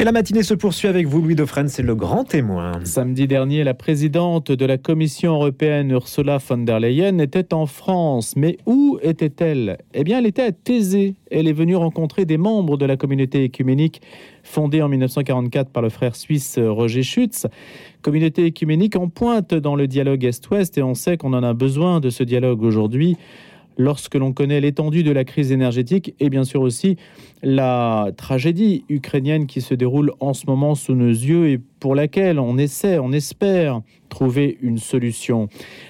Et la matinée se poursuit avec vous, Louis Dauphren, c'est le grand témoin. Samedi dernier, la présidente de la Commission européenne, Ursula von der Leyen, était en France. Mais où était-elle? Eh bien, elle était à Thésée. Elle est venue rencontrer des membres de la communauté écuménique fondée en 1944 par le frère suisse Roger Schutz. Communauté écuménique en pointe dans le dialogue Est-Ouest et on sait qu'on en a besoin de ce dialogue aujourd'hui lorsque l'on connaît l'étendue de la crise énergétique et bien sûr aussi la tragédie ukrainienne qui se déroule en ce moment sous nos yeux et pour laquelle on essaie, on espère trouver une solution.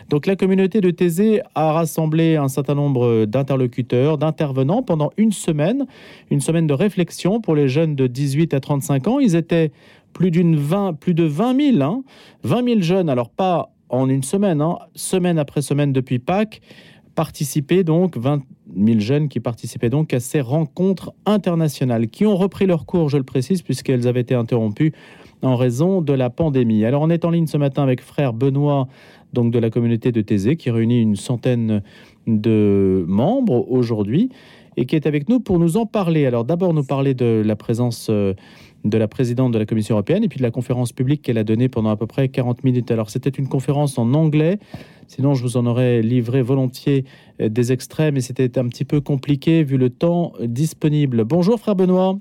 Donc la communauté de Thésée a rassemblé un certain nombre d'interlocuteurs, d'intervenants pendant une semaine, une semaine de réflexion pour les jeunes de 18 à 35 ans. Ils étaient plus, d'une 20, plus de 20 000, hein, 20 000 jeunes, alors pas en une semaine, hein, semaine après semaine depuis Pâques, participaient donc, 20 000 jeunes qui participaient donc à ces rencontres internationales, qui ont repris leur cours, je le précise, puisqu'elles avaient été interrompues en raison de la pandémie. Alors on est en ligne ce matin avec frère Benoît, donc de la communauté de Thésée, qui réunit une centaine de membres aujourd'hui et qui est avec nous pour nous en parler. Alors d'abord nous parler de la présence euh, de la présidente de la Commission européenne et puis de la conférence publique qu'elle a donnée pendant à peu près 40 minutes. Alors c'était une conférence en anglais, sinon je vous en aurais livré volontiers euh, des extraits, mais c'était un petit peu compliqué vu le temps disponible. Bonjour frère Benoît.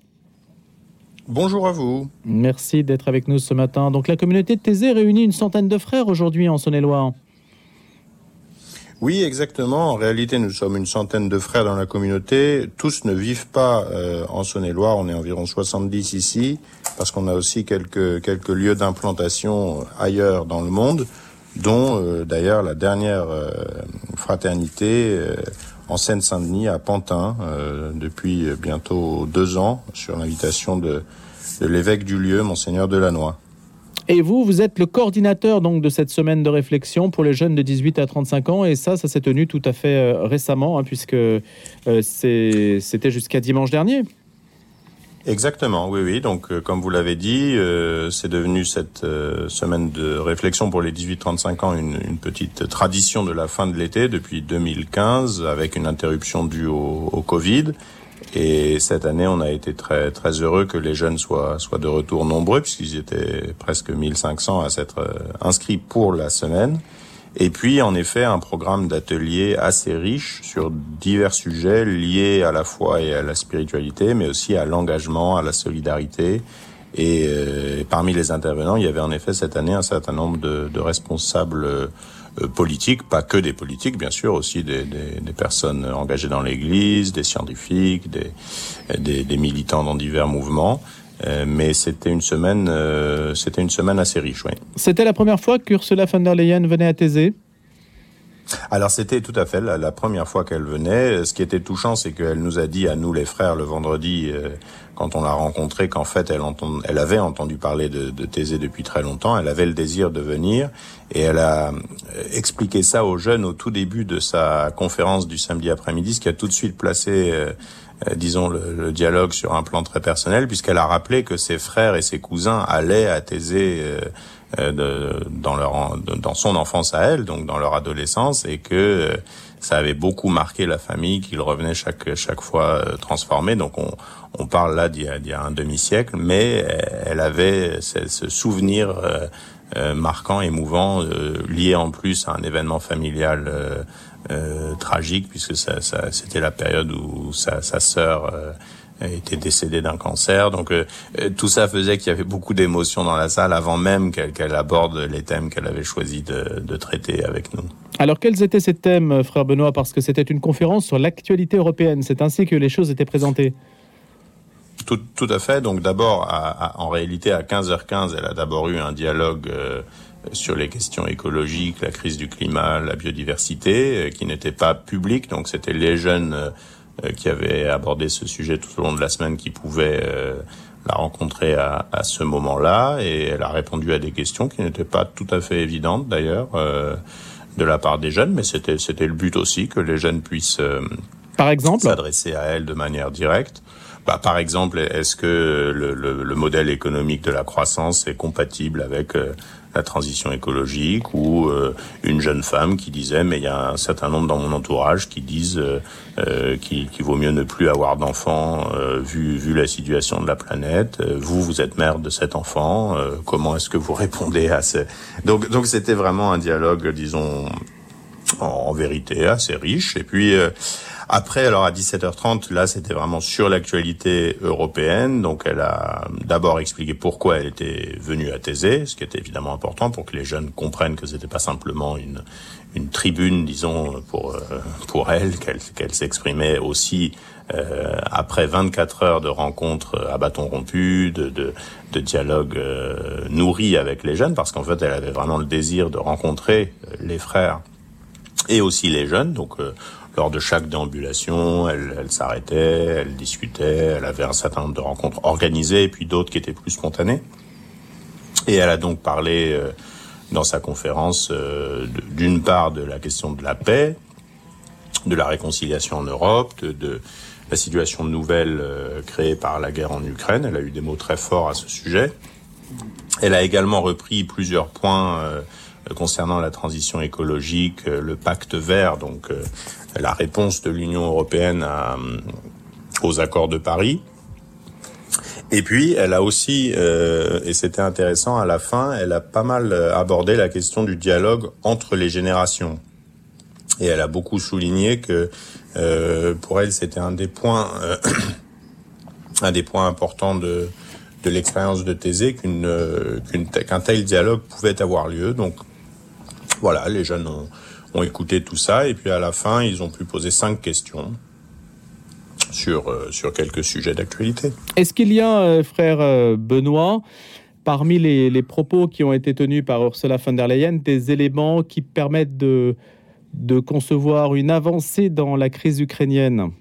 Bonjour à vous. Merci d'être avec nous ce matin. Donc la communauté de Thésée réunit une centaine de frères aujourd'hui en Saône-et-Loire. Oui, exactement. En réalité, nous sommes une centaine de frères dans la communauté. Tous ne vivent pas euh, en Saône-et-Loire. On est environ 70 ici, parce qu'on a aussi quelques, quelques lieux d'implantation ailleurs dans le monde, dont euh, d'ailleurs la dernière euh, fraternité en Seine-Saint-Denis, à Pantin, depuis bientôt deux ans, sur l'invitation de, de l'évêque du lieu, monseigneur Delannoy. Et vous, vous êtes le coordinateur donc de cette semaine de réflexion pour les jeunes de 18 à 35 ans. Et ça, ça s'est tenu tout à fait euh, récemment, hein, puisque euh, c'était jusqu'à dimanche dernier. Exactement, oui, oui. Donc, euh, comme vous l'avez dit, c'est devenu cette semaine de réflexion pour les 18-35 ans une, petite tradition de la fin de l'été depuis 2015, avec une interruption due au Covid. Et cette année, on a été très très heureux que les jeunes soient soient de retour nombreux puisqu'ils étaient presque 1500 à s'être euh, inscrits pour la semaine. Et puis, en effet, un programme d'ateliers assez riche sur divers sujets liés à la foi et à la spiritualité, mais aussi à l'engagement, à la solidarité. Et euh, parmi les intervenants, il y avait en effet cette année un certain nombre de, de responsables euh, politiques, pas que des politiques, bien sûr, aussi des, des, des personnes engagées dans l'Église, des scientifiques, des, des, des, militants dans divers mouvements. Euh, mais c'était une semaine, euh, c'était une semaine assez riche, oui. C'était la première fois qu'Ursula von der Leyen venait à Thésée? Alors c'était tout à fait la, première fois qu'elle venait. Ce qui était touchant, c'est qu'elle nous a dit à nous les frères le vendredi, euh, quand on l'a rencontrée, qu'en fait elle, elle avait entendu parler de, Thésée depuis très longtemps. Elle avait le désir de venir et elle a euh, expliqué ça aux jeunes au tout début de sa conférence du samedi après-midi, ce qui a tout de suite placé euh, disons, le, le, dialogue sur un plan très personnel, puisqu'elle a rappelé que ses frères et ses cousins allaient à Thésée de, dans, leur, dans son enfance à elle, donc dans leur adolescence, et que euh, ça avait beaucoup marqué la famille, qu'ils revenaient chaque, chaque fois transformés. Donc on, on parle là d'il y, y, a un demi-siècle, mais elle avait ce, souvenir euh, marquant, émouvant, euh, lié en plus à un événement familial euh, euh tragique, puisque ça, ça, c'était la période où sa, sa sœur était décédée d'un cancer. Donc tout ça faisait qu'il y avait beaucoup d'émotions dans la salle avant même qu'elle, aborde les thèmes qu'elle avait choisi de, de traiter avec nous. Alors quels étaient ces thèmes, frère Benoît? Parce que c'était une conférence sur l'actualité européenne. C'est ainsi que les choses étaient présentées. Tout, tout, à fait. Donc d'abord, en réalité, à 15h15, elle a d'abord eu un dialogue euh, sur les questions écologiques, la crise du climat, la biodiversité, euh, qui n'était pas public. Donc c'était les jeunes euh, qui avaient abordé ce sujet tout au long de la semaine qui pouvaient euh, la rencontrer à, à ce moment-là. Et elle a répondu à des questions qui n'étaient pas tout à fait évidentes d'ailleurs euh, de la part des jeunes, mais c'était c'était le but aussi que les jeunes puissent par exemple s'adresser à elle de manière directe. bah, par exemple, est-ce que le, le, le, modèle économique de la croissance est compatible avec euh, la transition écologique ou euh, une jeune femme qui disait mais il y a un certain nombre dans mon entourage qui disent euh, qu'il vaut mieux ne plus avoir d'enfants vu, vu la situation de la planète. vous, vous êtes mère de cet enfant. comment est-ce que vous répondez à ce... Donc, donc c'était vraiment un dialogue, disons, en, en vérité assez riche. Et puis après, alors à 17h30, là, c'était vraiment sur l'actualité européenne. Donc, elle a d'abord expliqué pourquoi elle était venue à Thésée, ce qui était évidemment important pour que les jeunes comprennent que c'était pas simplement une une tribune, disons, pour euh, pour elle, qu'elle qu'elle s'exprimait aussi euh, après 24 heures de rencontres à bâton rompu, de de, de dialogue euh, nourri avec les jeunes, parce qu'en fait, elle avait vraiment le désir de rencontrer les frères et aussi les jeunes. Donc lors de chaque déambulation, elle, s'arrêtait, elle discutait, elle avait un certain nombre de rencontres organisées et puis d'autres qui étaient plus spontanées. Et elle a donc parlé euh, dans sa conférence euh, d'une part de la question de la paix, de la réconciliation en Europe, de, de la situation nouvelle euh, créée par la guerre en Ukraine. Elle a eu des mots très forts à ce sujet. Elle a également repris plusieurs points concernant la transition écologique, le pacte vert, donc la réponse de l'Union européenne euh, aux accords de Paris. Et puis, elle a aussi, euh, et c'était intéressant, à la fin, elle a pas mal euh, abordé la question du dialogue entre les générations. Et elle a beaucoup souligné que euh, pour elle, c'était un des points, euh, un des points importants de, de l'expérience de Thésée qu'un tel dialogue pouvait avoir lieu. Donc, voilà, les jeunes ont, ont écouté tout ça et puis à la fin, ils ont pu poser cinq questions sur, euh, sur quelques sujets d'actualité. Est-ce qu'il y a, euh, frère euh, Benoît, parmi les, les, propos qui ont été tenus par Ursula von der Leyen, des éléments qui permettent de, de concevoir une avancée dans la crise ukrainienne?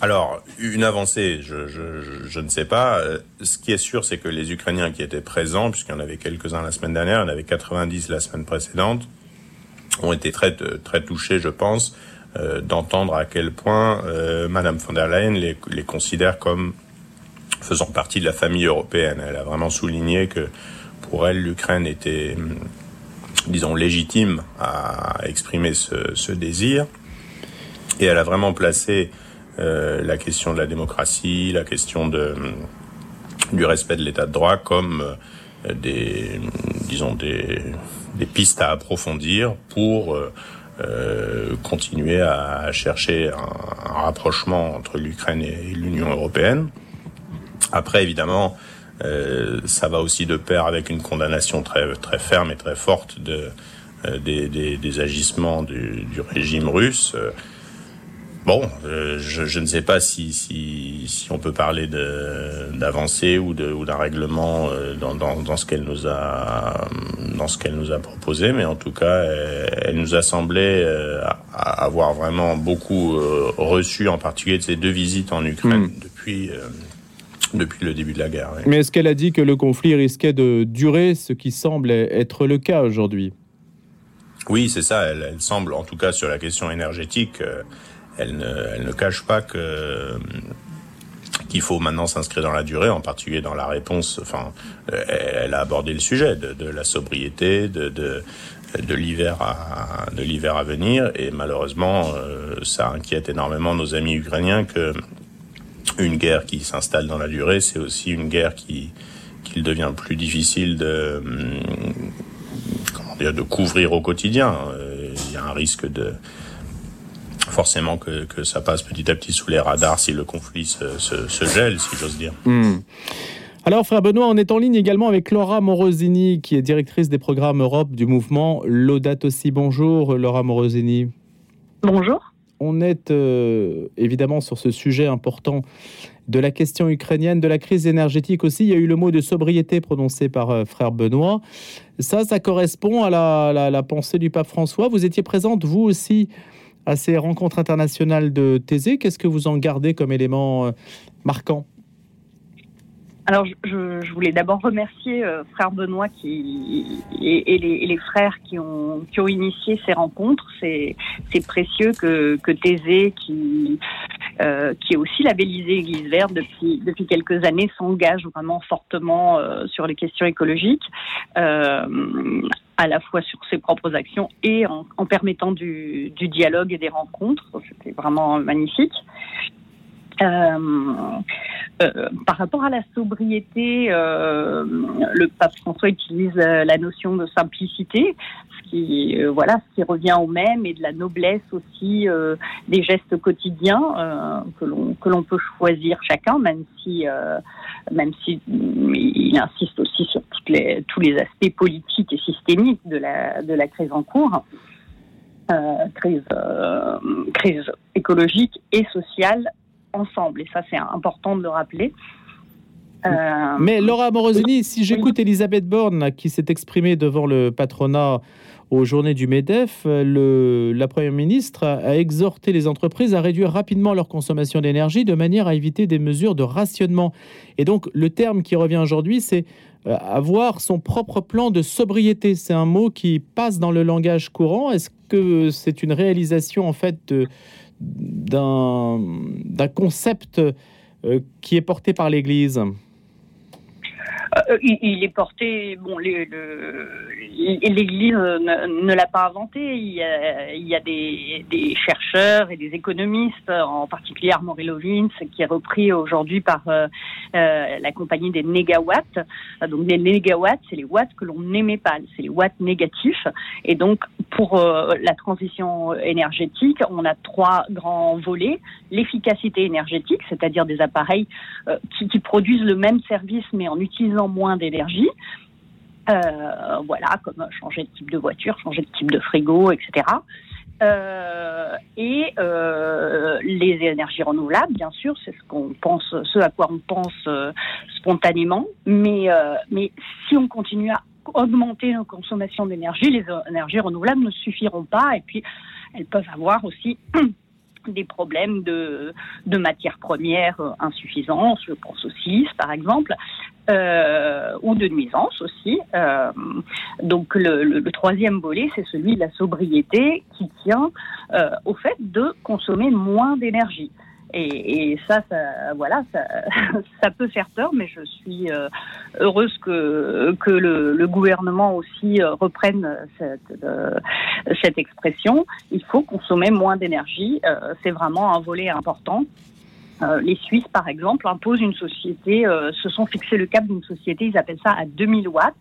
Alors, une avancée, je, je, je, ne sais pas. Ce qui est sûr, c'est que les Ukrainiens qui étaient présents, puisqu'il y en avait quelques-uns la semaine dernière, il y en avait 90 la semaine précédente, ont été très, très touchés, je pense, euh, d'entendre à quel point euh, Madame von der Leyen les, les considère comme faisant partie de la famille européenne. Elle a vraiment souligné que pour elle, l'Ukraine était, disons, légitime à exprimer ce, ce désir. Et elle a vraiment placé euh, la question de la démocratie, la question de, du respect de l'état de droit comme euh, des, disons, des, pistes à approfondir pour euh, continuer à chercher un, rapprochement entre l'Ukraine et l'Union européenne. Après, évidemment, ça va aussi de pair avec une condamnation très, très ferme et très forte de, des, agissements du régime russe. Bon, euh, je, je, ne sais pas si, si, si on peut parler d'avancée ou d'un ou règlement euh, dans, dans, dans, ce qu'elle nous a dans ce qu'elle nous a proposé, mais en tout cas, elle, elle nous a semblé euh, avoir vraiment beaucoup euh, reçu, en particulier de ces deux visites en Ukraine mmh. depuis. Depuis le début de la guerre. Oui. Mais est-ce qu'elle a dit que le conflit risquait de durer, ce qui semble être le cas aujourd'hui? Oui, c'est ça. Elle, elle, semble, en tout cas sur la question énergétique, elle ne, cache pas qu'il faut maintenant s'inscrire dans la durée, en particulier dans la réponse. Enfin, elle a abordé le sujet de, la sobriété, de, l'hiver à de l'hiver à venir, et malheureusement, euh, ça inquiète énormément nos amis ukrainiens que une guerre qui s'installe dans la durée, c'est aussi une guerre qui qu'il devient plus difficile de comment dire de couvrir au quotidien. Il y a un risque de forcément que, que, ça passe petit à petit sous les radars si le conflit se, se, se gèle, si j'ose dire. Mmh. Alors, frère Benoît, on est en ligne également avec Laura Morosini, qui est directrice des programmes Europe du mouvement Laudato aussi. Bonjour, Laura Morosini. Bonjour. On est euh, évidemment sur ce sujet important de la question ukrainienne, de la crise énergétique aussi. Il y a eu le mot de sobriété prononcé par euh, frère Benoît. Ça, ça correspond à la, la, la pensée du pape François. Vous étiez présente, vous aussi, à ces rencontres internationales de Thésée. Qu'est-ce que vous en gardez comme élément euh, marquant? Alors, je, voulais d'abord remercier euh, frère Benoît et, les, frères qui ont, qui ont initié ces rencontres. C'est précieux que, que Thésée, qui, euh, qui est aussi labellisé Église verte depuis, depuis quelques années, s'engage vraiment fortement euh, sur les questions écologiques, à la fois sur ses propres actions et en, en permettant du, du dialogue et des rencontres. C'était vraiment magnifique. Euh, euh, par rapport à la sobriété, euh, le pape François utilise la notion de simplicité, ce qui voilà, ce qui revient au même, et de la noblesse aussi des gestes quotidiens que l'on que l'on peut choisir chacun, même si même si il insiste aussi sur toutes les, tous les aspects politiques et systémiques de la de la crise en cours. crise, crise écologique et sociale ensemble. Et ça, c'est important de le rappeler. Euh, Mais Laura Morosini, si j'écoute Elisabeth Borne qui s'est exprimée devant le patronat aux journées du MEDEF, la Première ministre a, exhorté les entreprises à réduire rapidement leur consommation d'énergie de manière à éviter des mesures de rationnement. Et donc le terme qui revient aujourd'hui, c'est euh, avoir son propre plan de sobriété. C'est un mot qui passe dans le langage courant. Est-ce que c'est une réalisation en fait de d'un concept euh, qui est porté par l'Église euh, il, est porté, bon, l'Église ne, l'a pas inventé. Il y a, des, chercheurs et des économistes, en particulier Armory Lovins, qui est repris aujourd'hui par euh, euh, la compagnie des négawatts. Donc les négawatts, c'est les watts que l'on n'émet pas, c'est les watts négatifs. Et donc pour la transition énergétique, on a trois grands volets l'efficacité énergétique, c'est-à-dire des appareils qui produisent le même service mais en utilisant moins d'énergie. Euh, voilà, comme changer de type de voiture, changer de type de frigo, etc. Euh, et euh, les énergies renouvelables, bien sûr, c'est ce qu'on pense, ce à quoi on pense spontanément. Mais, mais si on continue à augmenter nos consommations d'énergie, les énergies renouvelables ne suffiront pas. Et puis, elles peuvent avoir aussi des problèmes de, matières premières insuffisantes, je pense au silice par exemple, euh, ou de nuisance aussi. Euh, donc le, troisième volet, c'est celui de la sobriété qui tient euh, au fait de consommer moins d'énergie. Et, et ça, ça, voilà, ça, ça, peut faire peur, mais je suis euh, heureuse que, que le, le gouvernement aussi euh, reprenne cette, euh, cette expression. Il faut consommer moins d'énergie. c'est vraiment un volet important. les Suisses, par exemple, imposent une société, se sont fixés le cap d'une société, ils appellent ça à 2000 watts.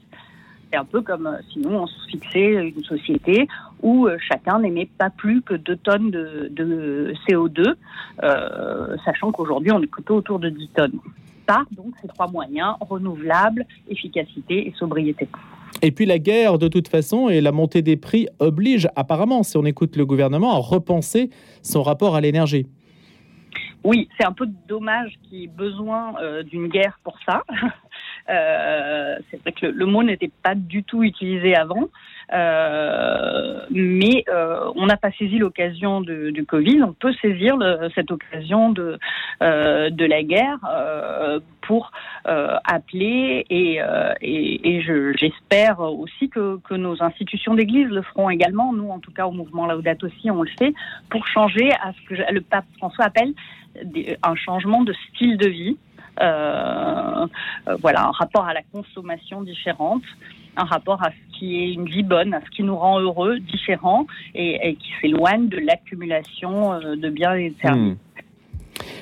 C'est un peu comme si nous, on se fixait une société où euh, chacun n'émet pas plus que 2 tonnes de, CO2, euh, sachant qu'aujourd'hui, on est plutôt autour de 10 tonnes. Par donc ces trois moyens, renouvelables, efficacité et sobriété. Et puis la guerre, de toute façon, et la montée des prix oblige apparemment, si on écoute le gouvernement, à repenser son rapport à l'énergie. Oui, c'est un peu dommage qu'il y ait besoin euh, d'une guerre pour ça. Euh, c'est vrai que le, mot n'était pas du tout utilisé avant, mais on n'a pas saisi l'occasion du Covid. On peut saisir cette occasion de de la guerre pour appeler et, et, j'espère aussi que, que nos institutions d'Église le feront également. Nous, en tout cas, au mouvement Laudato aussi, on le fait pour changer à ce que le pape François appelle un changement de style de vie. Euh, euh, voilà, un rapport à la consommation différente, un rapport à ce qui est une vie bonne, à ce qui nous rend heureux, différent, et, qui s'éloigne de l'accumulation euh, de biens et de services. Hmm.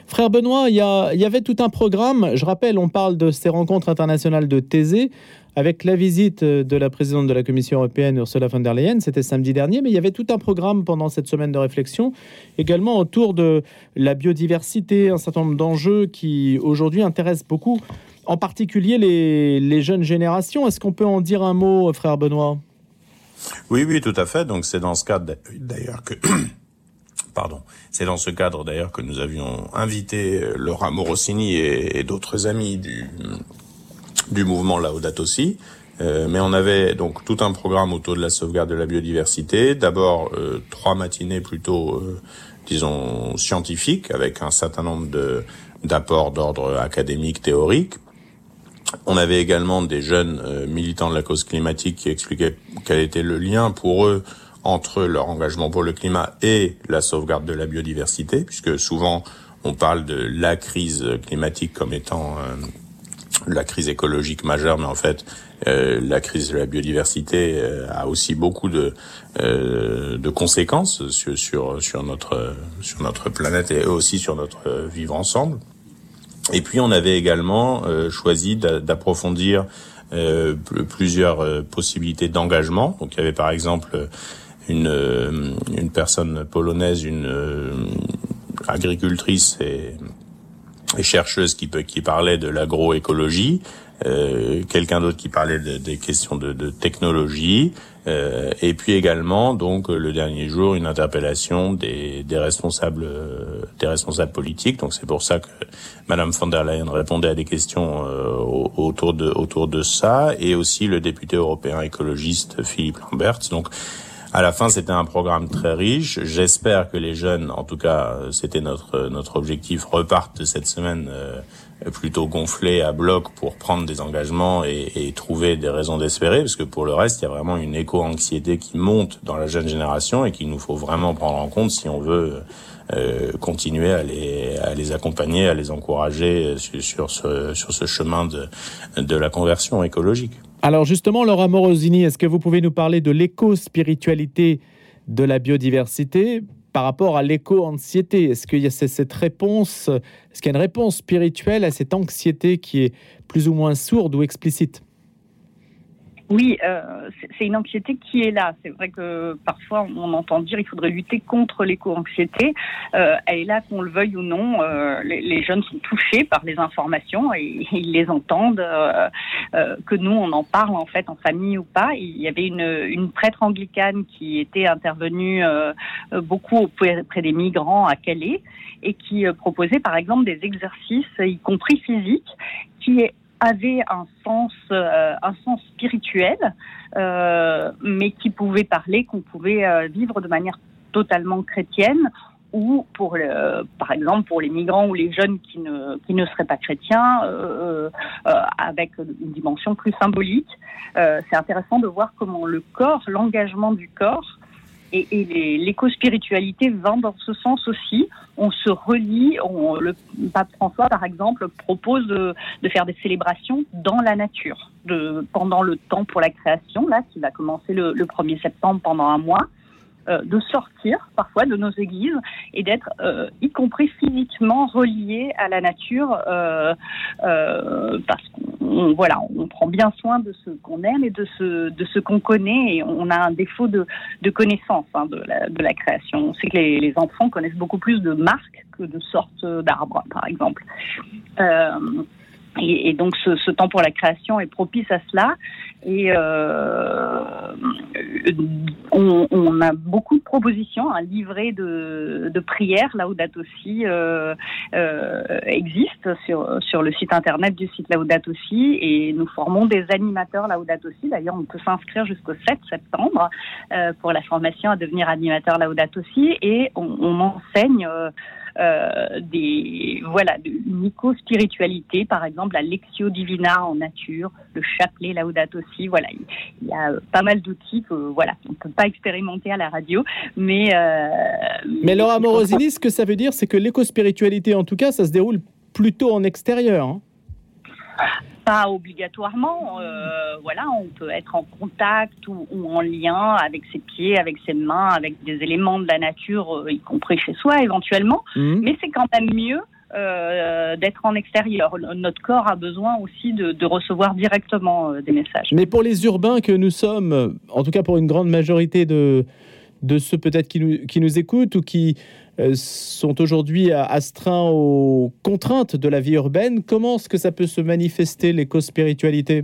Frère Benoît, il y, y, avait tout un programme. Je rappelle, on parle de ces rencontres internationales de Thésée avec la visite de la présidente de la Commission européenne, Ursula von der Leyen, c'était samedi dernier, mais il y avait tout un programme pendant cette semaine de réflexion, également autour de la biodiversité, un certain nombre d'enjeux qui aujourd'hui intéressent beaucoup, en particulier les, jeunes générations. Est-ce qu'on peut en dire un mot, frère Benoît? Oui, oui, tout à fait. Donc c'est dans ce cadre d'ailleurs que... Pardon. C'est dans ce cadre d'ailleurs que nous avions invité Laura Morosini et, d'autres amis du, mouvement Laudato aussi. Euh, mais on avait donc tout un programme autour de la sauvegarde de la biodiversité. D'abord euh, trois matinées plutôt, euh, disons, scientifiques, avec un certain nombre d'apports d'ordre académique, théorique. On avait également des jeunes militants de la cause climatique qui expliquaient quel était le lien pour eux entre leur engagement pour le climat et la sauvegarde de la biodiversité, puisque souvent on parle de la crise climatique comme étant la crise écologique majeure, mais en fait, euh, la crise de la biodiversité euh, a aussi beaucoup de, euh, de conséquences sur, sur, sur, notre, sur notre planète et aussi sur notre vivre ensemble. Et puis, on avait également choisi d'approfondir plusieurs possibilités d'engagement. Donc, il y avait par exemple une, une personne polonaise, une agricultrice et et chercheuse qui, qui parlait de l'agroécologie, euh, quelqu'un d'autre qui parlait de, des questions de, de technologie, euh, et puis également donc le dernier jour une interpellation des, des responsables euh, des responsables politiques. Donc c'est pour ça que Madame von der Leyen répondait à des questions euh, autour de autour de ça, et aussi le député européen écologiste Philippe Lambert. Donc à la fin, c'était un programme très riche. J'espère que les jeunes, en tout cas, c'était notre notre objectif, repartent cette semaine euh, plutôt gonflés à bloc pour prendre des engagements et, trouver des raisons d'espérer, parce que pour le reste, il y a vraiment une éco-anxiété qui monte dans la jeune génération et qu'il nous faut vraiment prendre en compte si on veut euh, continuer à les, accompagner, à les encourager ce, sur ce chemin de, de la conversion écologique. Alors justement, Laura Morosini, est-ce que vous pouvez nous parler de l'éco-spiritualité de la biodiversité? Par rapport à l'éco-anxiété. Est-ce qu'il y a cette réponse, est-ce qu'il y a une réponse spirituelle à cette anxiété qui est plus ou moins sourde ou explicite? Oui, euh, c'est une anxiété qui est là. C'est vrai que parfois on entend dire qu'il faudrait lutter contre l'éco-anxiété. Euh, elle est là qu'on le veuille ou non. Euh, les, les, jeunes sont touchés par les informations et, ils les entendent. Euh, euh, que nous on en parle en fait en famille ou pas. Il y avait une, une prêtre anglicane qui était intervenue euh, beaucoup auprès des migrants à Calais et qui proposait par exemple des exercices, y compris physiques, qui avait un sens, euh, un sens spirituel, euh, mais qui pouvait parler, qu'on pouvait euh, vivre de manière totalement chrétienne, ou pour, par exemple, pour les migrants ou les jeunes qui ne, qui ne seraient pas chrétiens, euh, euh, avec une dimension plus symbolique. C'est intéressant de voir comment le corps, l'engagement du corps, et, et l'éco-spiritualité va dans ce sens aussi. On se relie, on, le pape François, par exemple, propose de, faire des célébrations dans la nature, de, pendant le temps pour la création, là, qui va commencer le, le 1er septembre pendant un mois. Euh, de sortir parfois de nos églises et d'être, euh, y compris physiquement, reliés à la nature, euh, parce qu'on voilà, on prend bien soin de ce qu'on aime et de ce de ce qu'on connaît et on a un défaut de, de connaissance hein, de, la, création. On sait que les, enfants connaissent beaucoup plus de marques que de sortes d'arbres, par exemple. Et, donc ce, ce, temps pour la création est propice à cela. Et euh, on, on, a beaucoup de propositions. Un livret de, de prières, Laudato Si, euh, euh, existe sur, sur le site internet du site Laudato Si. Et nous formons des animateurs Laudato Si. D'ailleurs, on peut s'inscrire jusqu'au 7 septembre euh, pour la formation à devenir animateur Laudato Si. Et on, on enseigne euh, des voilà une éco-spiritualité, par exemple la Lectio Divina en nature, le chapelet Laudato Si. Voilà, il y a pas mal d'outils que voilà on peut pas expérimenter à la radio, mais euh, mais Laura Morosini, ce que ça veut dire, c'est que l'éco-spiritualité, en tout cas, ça se déroule plutôt en extérieur. Hein pas obligatoirement. Euh, voilà, on peut être en contact ou, ou, en lien avec ses pieds, avec ses mains, avec des éléments de la nature, euh, y compris chez soi éventuellement. Mmh. Mais c'est quand même mieux euh, d'être en extérieur. Notre corps a besoin aussi de, de recevoir directement euh, des messages. Mais pour les urbains que nous sommes, en tout cas pour une grande majorité de, de ceux peut-être qui nous, qui nous écoutent ou qui sont aujourd'hui astreints aux contraintes de la vie urbaine. Comment est-ce que ça peut se manifester l'éco-spiritualité?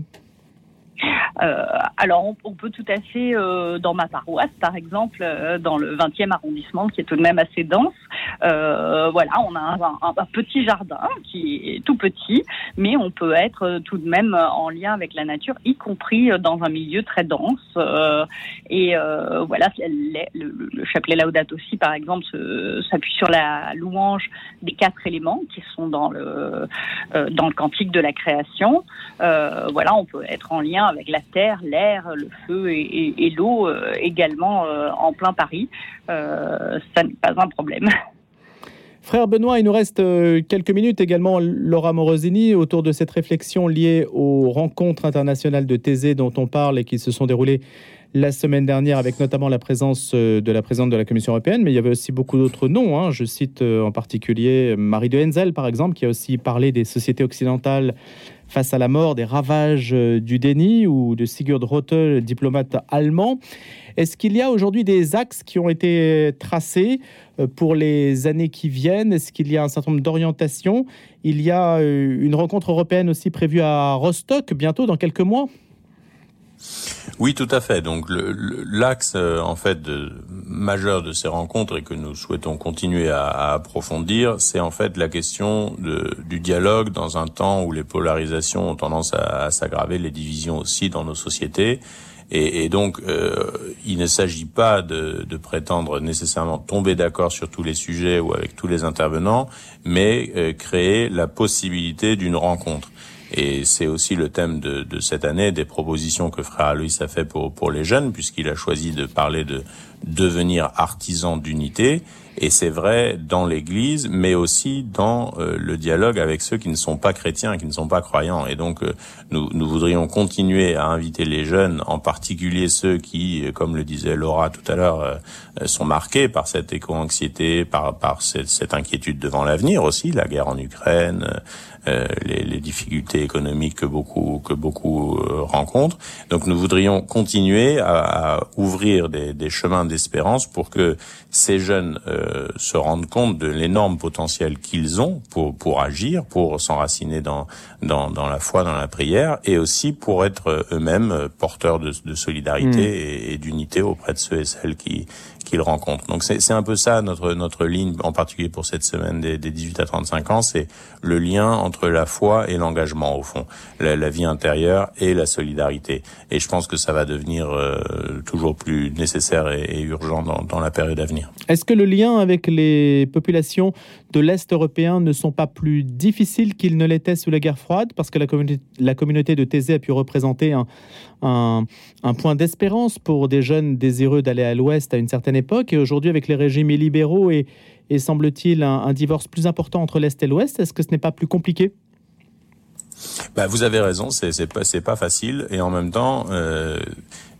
Alors, on, peut tout à fait, dans ma paroisse, par exemple, dans le 20e arrondissement, qui est tout de même assez dense, voilà, on a un, petit jardin qui est tout petit, mais on peut être tout de même en lien avec la nature, y compris dans un milieu très dense. et voilà, le, le, chapelet Laudato aussi, par exemple, s'appuie sur la louange des quatre éléments qui sont dans le euh, dans le cantique de la création. Euh, voilà, on peut être en lien avec la terre, l'air, le feu et, l'eau euh, également en plein Paris. ça n'est pas un problème. Frère Benoît, il nous reste quelques minutes également, Laura Morosini, autour de cette réflexion liée aux rencontres internationales de Thésée dont on parle et qui se sont déroulées la semaine dernière, avec notamment la présence euh, de la présidente de la Commission européenne, mais il y avait aussi beaucoup d'autres noms. Hein. Je cite euh, en particulier Marie de Henzel, par exemple, qui a aussi parlé des sociétés occidentales face à la mort, des ravages euh, du déni, ou de Sigurd Rotte, diplomate allemand. Est-ce qu'il y a aujourd'hui des axes qui ont été tracés pour les années qui viennent? Est-ce qu'il y a un certain nombre d'orientations? Il y a une rencontre européenne aussi prévue à Rostock bientôt, dans quelques mois? Oui, tout à fait. Donc l'axe euh, en fait de, majeur de ces rencontres et que nous souhaitons continuer à, approfondir, c'est en fait la question de, du dialogue dans un temps où les polarisations ont tendance à, s'aggraver, les divisions aussi dans nos sociétés. Et, donc, euh, il ne s'agit pas de, de, prétendre nécessairement tomber d'accord sur tous les sujets ou avec tous les intervenants, mais euh, créer la possibilité d'une rencontre. Et c'est aussi le thème de, cette année, des propositions que Frère Aloïs a fait pour, pour les jeunes, puisqu'il a choisi de parler de devenir artisan d'unité. Et c'est vrai dans l'Église, mais aussi dans euh, le dialogue avec ceux qui ne sont pas chrétiens, qui ne sont pas croyants. Et donc, euh, nous, nous voudrions continuer à inviter les jeunes, en particulier ceux qui, comme le disait Laura tout à l'heure, euh, sont marqués par cette éco-anxiété, par, par cette, cette inquiétude devant l'avenir aussi, la guerre en Ukraine, les, les, difficultés économiques que beaucoup que beaucoup rencontrent. Donc, nous voudrions continuer à, à ouvrir des, des chemins d'espérance pour que ces jeunes euh, se rendent compte de l'énorme potentiel qu'ils ont pour pour agir, pour s'enraciner dans, dans dans la foi, dans la prière, et aussi pour être eux-mêmes porteurs de, de solidarité hmm. et, et d'unité auprès de ceux et celles qui qu'ils rencontrent. Donc c'est un peu ça notre notre ligne, en particulier pour cette semaine des, des 18 à 35 ans, c'est le lien entre la foi et l'engagement au fond, la, la, vie intérieure et la solidarité. Et je pense que ça va devenir euh, toujours plus nécessaire et, et urgent dans, dans la période à venir. Est-ce que le lien avec les populations de l'Est européen ne sont pas plus difficiles qu'ils ne l'étaient sous la guerre froide Parce que la communauté, de Thésée a pu représenter un, point d'espérance pour des jeunes désireux d'aller à l'Ouest à une certaine époque. Et aujourd'hui, avec les régimes illibéraux et, et semble-t-il un, divorce plus important entre l'Est et l'Ouest, est-ce que ce n'est pas plus compliqué? Bah, vous avez raison, c'est pas pas facile et en même temps, euh,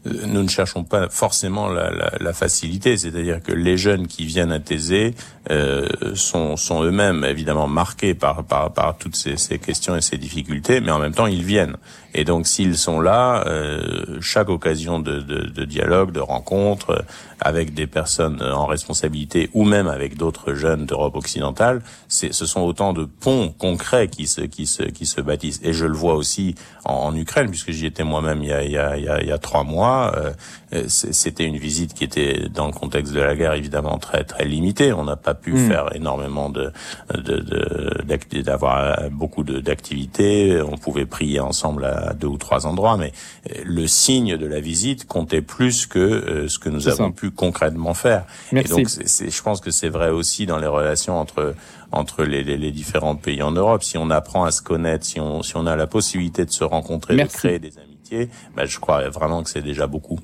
nous ne cherchons pas forcément la, la, la facilité, c'est-à-dire que les jeunes qui viennent à Thésée euh, sont, sont eux-mêmes évidemment marqués par, par, par toutes ces, ces, questions et ces difficultés, mais en même temps ils viennent. Et donc s'ils sont là, euh, chaque occasion de, de, de, dialogue, de rencontre avec des personnes en responsabilité ou même avec d'autres jeunes d'Europe occidentale, ce sont autant de ponts concrets qui se, qui se, qui se bâtissent. Et je le vois aussi en, en Ukraine, puisque j'y étais moi-même il, il, il, il y a trois mois euh, c'était une visite qui était dans le contexte de la guerre évidemment très très limitée. On n'a pas pu mm. faire énormément de d'avoir de, beaucoup d'activités. On pouvait prier ensemble à deux ou trois endroits, mais euh, le signe de la visite comptait plus que euh, ce que nous avons pu concrètement faire. Merci. Et donc, je pense que c'est vrai aussi dans les relations entre entre les, les, les, différents pays en Europe. Si on apprend à se connaître, si on si on a la possibilité de se rencontrer, Merci. de créer des amis ben, je crois vraiment que c'est déjà beaucoup.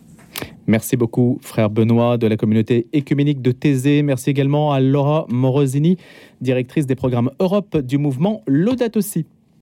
Merci beaucoup, frère Benoît de la communauté écuménique de Thésée. Merci également à Laura Morosini, directrice des programmes Europe du mouvement Laudato Si.